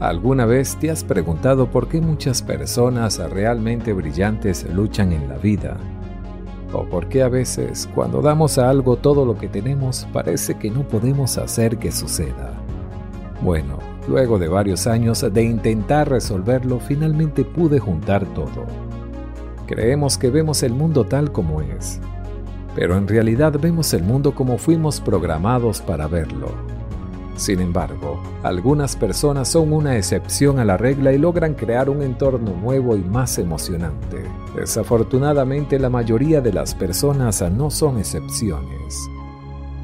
¿Alguna vez te has preguntado por qué muchas personas realmente brillantes luchan en la vida? ¿O por qué a veces cuando damos a algo todo lo que tenemos parece que no podemos hacer que suceda? Bueno, luego de varios años de intentar resolverlo, finalmente pude juntar todo. Creemos que vemos el mundo tal como es, pero en realidad vemos el mundo como fuimos programados para verlo sin embargo, algunas personas son una excepción a la regla y logran crear un entorno nuevo y más emocionante. Desafortunadamente, la mayoría de las personas no son excepciones.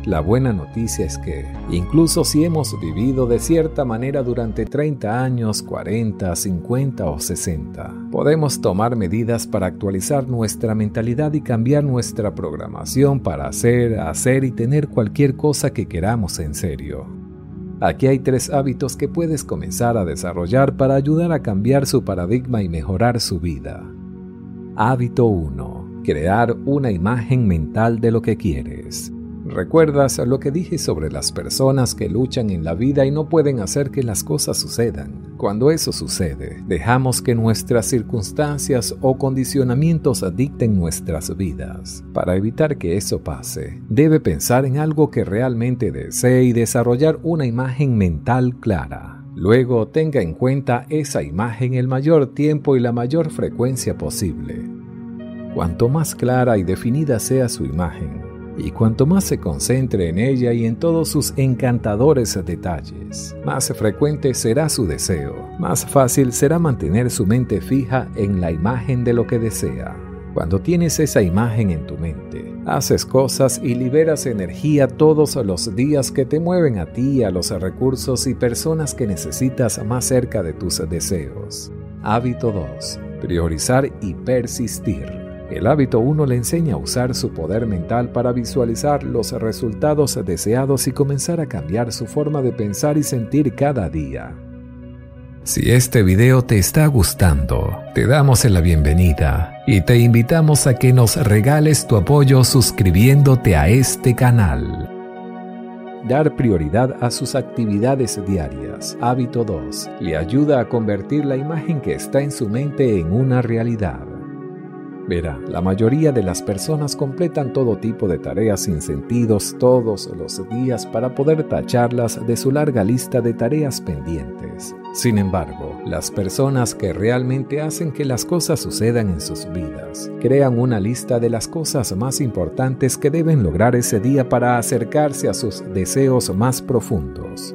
La buena noticia es que, incluso si hemos vivido de cierta manera durante 30 años, 40, 50 o 60, podemos tomar medidas para actualizar nuestra mentalidad y cambiar nuestra programación para hacer, hacer y tener cualquier cosa que queramos en serio. Aquí hay tres hábitos que puedes comenzar a desarrollar para ayudar a cambiar su paradigma y mejorar su vida. Hábito 1. Crear una imagen mental de lo que quieres. ¿Recuerdas lo que dije sobre las personas que luchan en la vida y no pueden hacer que las cosas sucedan? Cuando eso sucede, dejamos que nuestras circunstancias o condicionamientos dicten nuestras vidas. Para evitar que eso pase, debe pensar en algo que realmente desee y desarrollar una imagen mental clara. Luego tenga en cuenta esa imagen el mayor tiempo y la mayor frecuencia posible. Cuanto más clara y definida sea su imagen, y cuanto más se concentre en ella y en todos sus encantadores detalles, más frecuente será su deseo, más fácil será mantener su mente fija en la imagen de lo que desea. Cuando tienes esa imagen en tu mente, haces cosas y liberas energía todos los días que te mueven a ti, a los recursos y personas que necesitas más cerca de tus deseos. Hábito 2. Priorizar y persistir. El hábito 1 le enseña a usar su poder mental para visualizar los resultados deseados y comenzar a cambiar su forma de pensar y sentir cada día. Si este video te está gustando, te damos la bienvenida y te invitamos a que nos regales tu apoyo suscribiéndote a este canal. Dar prioridad a sus actividades diarias. Hábito 2. Le ayuda a convertir la imagen que está en su mente en una realidad. Verá, la mayoría de las personas completan todo tipo de tareas sin sentidos todos los días para poder tacharlas de su larga lista de tareas pendientes. Sin embargo, las personas que realmente hacen que las cosas sucedan en sus vidas, crean una lista de las cosas más importantes que deben lograr ese día para acercarse a sus deseos más profundos.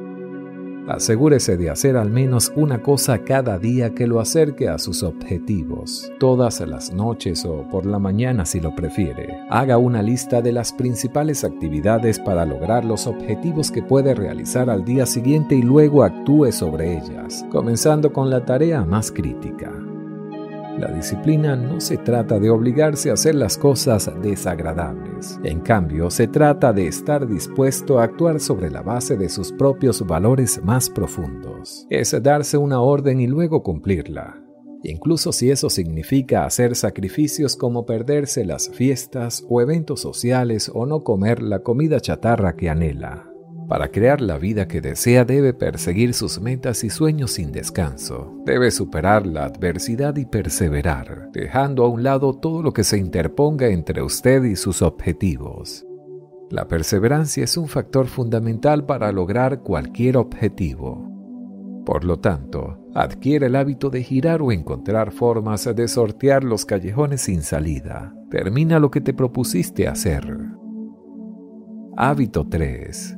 Asegúrese de hacer al menos una cosa cada día que lo acerque a sus objetivos, todas las noches o por la mañana si lo prefiere. Haga una lista de las principales actividades para lograr los objetivos que puede realizar al día siguiente y luego actúe sobre ellas, comenzando con la tarea más crítica. La disciplina no se trata de obligarse a hacer las cosas desagradables. En cambio, se trata de estar dispuesto a actuar sobre la base de sus propios valores más profundos. Es darse una orden y luego cumplirla. Incluso si eso significa hacer sacrificios como perderse las fiestas o eventos sociales o no comer la comida chatarra que anhela. Para crear la vida que desea debe perseguir sus metas y sueños sin descanso. Debe superar la adversidad y perseverar, dejando a un lado todo lo que se interponga entre usted y sus objetivos. La perseverancia es un factor fundamental para lograr cualquier objetivo. Por lo tanto, adquiere el hábito de girar o encontrar formas de sortear los callejones sin salida. Termina lo que te propusiste hacer. Hábito 3.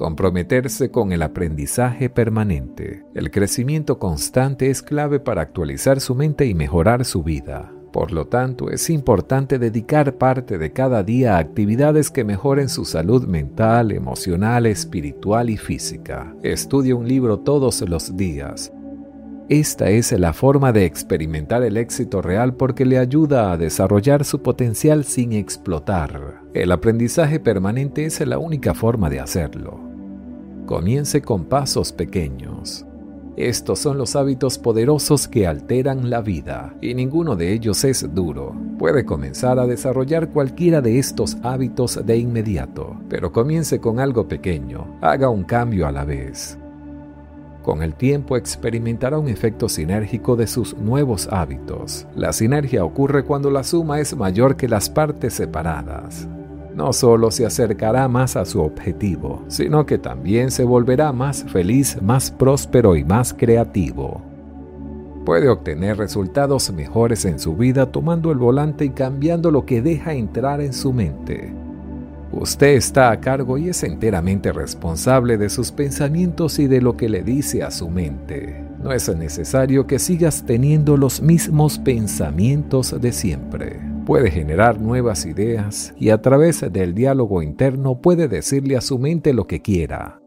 Comprometerse con el aprendizaje permanente. El crecimiento constante es clave para actualizar su mente y mejorar su vida. Por lo tanto, es importante dedicar parte de cada día a actividades que mejoren su salud mental, emocional, espiritual y física. Estudie un libro todos los días. Esta es la forma de experimentar el éxito real porque le ayuda a desarrollar su potencial sin explotar. El aprendizaje permanente es la única forma de hacerlo. Comience con pasos pequeños. Estos son los hábitos poderosos que alteran la vida y ninguno de ellos es duro. Puede comenzar a desarrollar cualquiera de estos hábitos de inmediato, pero comience con algo pequeño, haga un cambio a la vez. Con el tiempo experimentará un efecto sinérgico de sus nuevos hábitos. La sinergia ocurre cuando la suma es mayor que las partes separadas no solo se acercará más a su objetivo, sino que también se volverá más feliz, más próspero y más creativo. Puede obtener resultados mejores en su vida tomando el volante y cambiando lo que deja entrar en su mente. Usted está a cargo y es enteramente responsable de sus pensamientos y de lo que le dice a su mente. No es necesario que sigas teniendo los mismos pensamientos de siempre puede generar nuevas ideas y a través del diálogo interno puede decirle a su mente lo que quiera.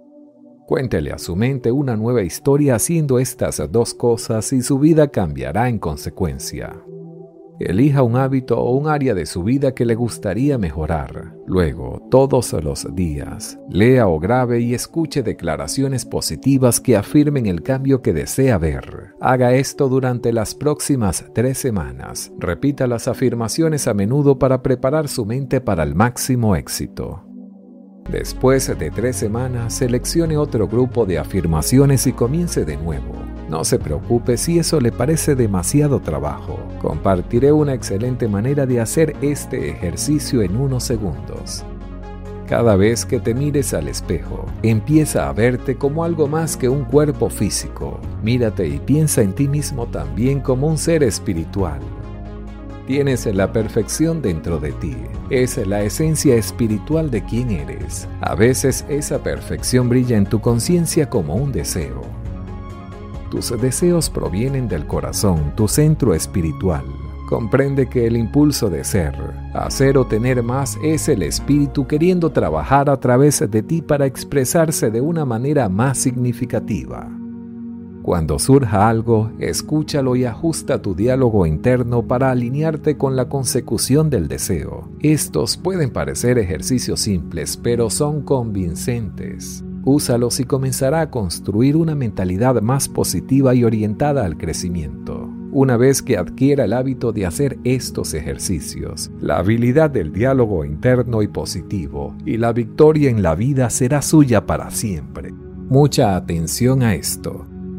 Cuéntele a su mente una nueva historia haciendo estas dos cosas y su vida cambiará en consecuencia. Elija un hábito o un área de su vida que le gustaría mejorar. Luego, todos los días, lea o grabe y escuche declaraciones positivas que afirmen el cambio que desea ver. Haga esto durante las próximas tres semanas. Repita las afirmaciones a menudo para preparar su mente para el máximo éxito. Después de tres semanas, seleccione otro grupo de afirmaciones y comience de nuevo. No se preocupe si eso le parece demasiado trabajo. Compartiré una excelente manera de hacer este ejercicio en unos segundos. Cada vez que te mires al espejo, empieza a verte como algo más que un cuerpo físico. Mírate y piensa en ti mismo también como un ser espiritual. Tienes la perfección dentro de ti. Es la esencia espiritual de quien eres. A veces esa perfección brilla en tu conciencia como un deseo. Tus deseos provienen del corazón, tu centro espiritual. Comprende que el impulso de ser, hacer o tener más es el espíritu queriendo trabajar a través de ti para expresarse de una manera más significativa. Cuando surja algo, escúchalo y ajusta tu diálogo interno para alinearte con la consecución del deseo. Estos pueden parecer ejercicios simples, pero son convincentes. Úsalos y comenzará a construir una mentalidad más positiva y orientada al crecimiento. Una vez que adquiera el hábito de hacer estos ejercicios, la habilidad del diálogo interno y positivo y la victoria en la vida será suya para siempre. Mucha atención a esto.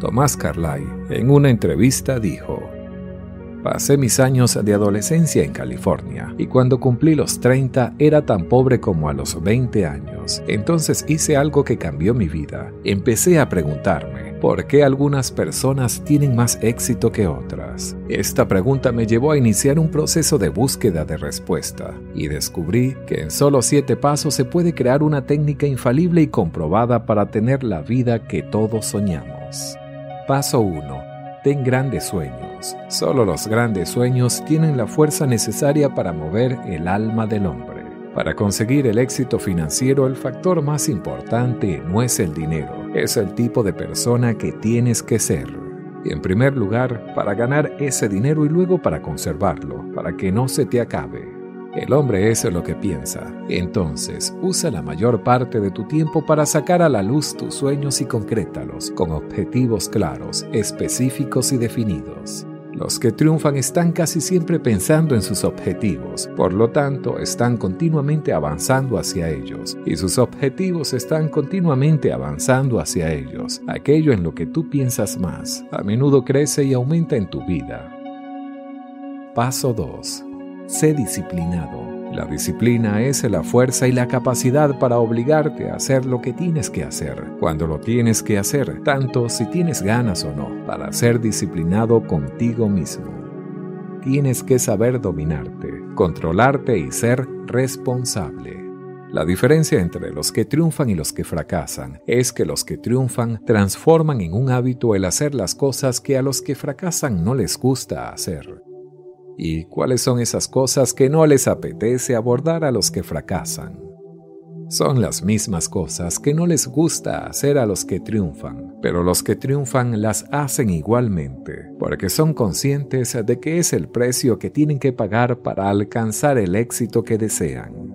Tomás Carlyle en una entrevista dijo, Pasé mis años de adolescencia en California y cuando cumplí los 30 era tan pobre como a los 20 años. Entonces hice algo que cambió mi vida. Empecé a preguntarme, ¿Por qué algunas personas tienen más éxito que otras? Esta pregunta me llevó a iniciar un proceso de búsqueda de respuesta y descubrí que en solo siete pasos se puede crear una técnica infalible y comprobada para tener la vida que todos soñamos. Paso 1. Ten grandes sueños. Solo los grandes sueños tienen la fuerza necesaria para mover el alma del hombre. Para conseguir el éxito financiero, el factor más importante no es el dinero, es el tipo de persona que tienes que ser. En primer lugar, para ganar ese dinero y luego para conservarlo, para que no se te acabe. El hombre es lo que piensa. Entonces, usa la mayor parte de tu tiempo para sacar a la luz tus sueños y concrétalos con objetivos claros, específicos y definidos. Los que triunfan están casi siempre pensando en sus objetivos, por lo tanto están continuamente avanzando hacia ellos, y sus objetivos están continuamente avanzando hacia ellos. Aquello en lo que tú piensas más, a menudo crece y aumenta en tu vida. Paso 2. Sé disciplinado. La disciplina es la fuerza y la capacidad para obligarte a hacer lo que tienes que hacer, cuando lo tienes que hacer, tanto si tienes ganas o no, para ser disciplinado contigo mismo. Tienes que saber dominarte, controlarte y ser responsable. La diferencia entre los que triunfan y los que fracasan es que los que triunfan transforman en un hábito el hacer las cosas que a los que fracasan no les gusta hacer y cuáles son esas cosas que no les apetece abordar a los que fracasan. Son las mismas cosas que no les gusta hacer a los que triunfan, pero los que triunfan las hacen igualmente, porque son conscientes de que es el precio que tienen que pagar para alcanzar el éxito que desean.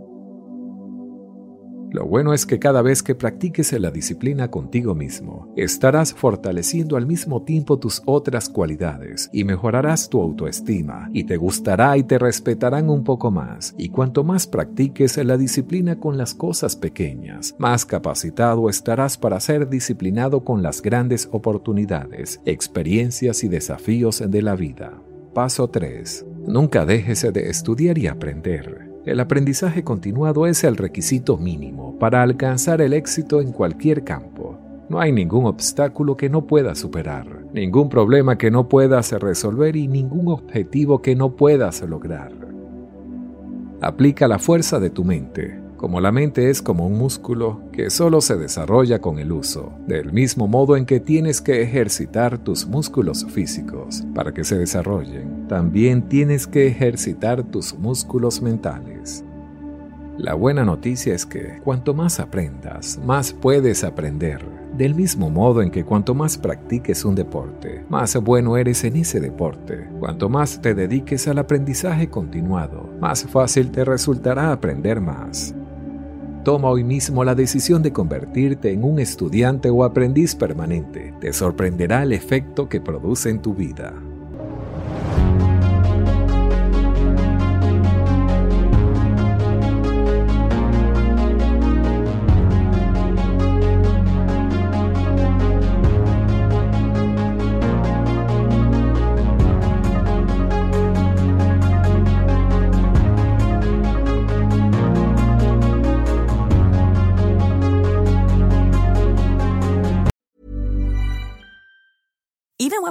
Lo bueno es que cada vez que practiques la disciplina contigo mismo, estarás fortaleciendo al mismo tiempo tus otras cualidades y mejorarás tu autoestima y te gustará y te respetarán un poco más. Y cuanto más practiques la disciplina con las cosas pequeñas, más capacitado estarás para ser disciplinado con las grandes oportunidades, experiencias y desafíos de la vida. Paso 3. Nunca dejes de estudiar y aprender. El aprendizaje continuado es el requisito mínimo para alcanzar el éxito en cualquier campo. No hay ningún obstáculo que no puedas superar, ningún problema que no puedas resolver y ningún objetivo que no puedas lograr. Aplica la fuerza de tu mente, como la mente es como un músculo que solo se desarrolla con el uso, del mismo modo en que tienes que ejercitar tus músculos físicos para que se desarrollen, también tienes que ejercitar tus músculos mentales. La buena noticia es que cuanto más aprendas, más puedes aprender. Del mismo modo en que cuanto más practiques un deporte, más bueno eres en ese deporte. Cuanto más te dediques al aprendizaje continuado, más fácil te resultará aprender más. Toma hoy mismo la decisión de convertirte en un estudiante o aprendiz permanente. Te sorprenderá el efecto que produce en tu vida.